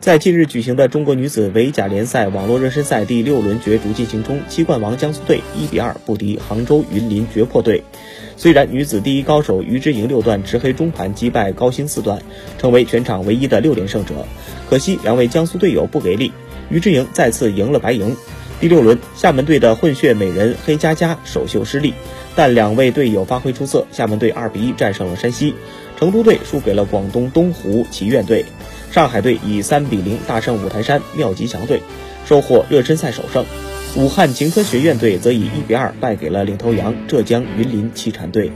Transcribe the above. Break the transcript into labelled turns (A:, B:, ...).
A: 在近日举行的中国女子围甲联赛网络热身赛第六轮角逐进行中，七冠王江苏队一比二不敌杭州云林绝破队。虽然女子第一高手于之莹六段执黑中盘击败高星四段，成为全场唯一的六连胜者，可惜两位江苏队友不给力，于之莹再次赢了白银。第六轮，厦门队的混血美人黑佳佳首秀失利，但两位队友发挥出色，厦门队二比一战胜了山西，成都队输给了广东东湖祈愿队。上海队以三比零大胜五台山妙吉祥队，收获热身赛首胜。武汉晴川学院队则以一比二败给了领头羊浙江云林奇禅队。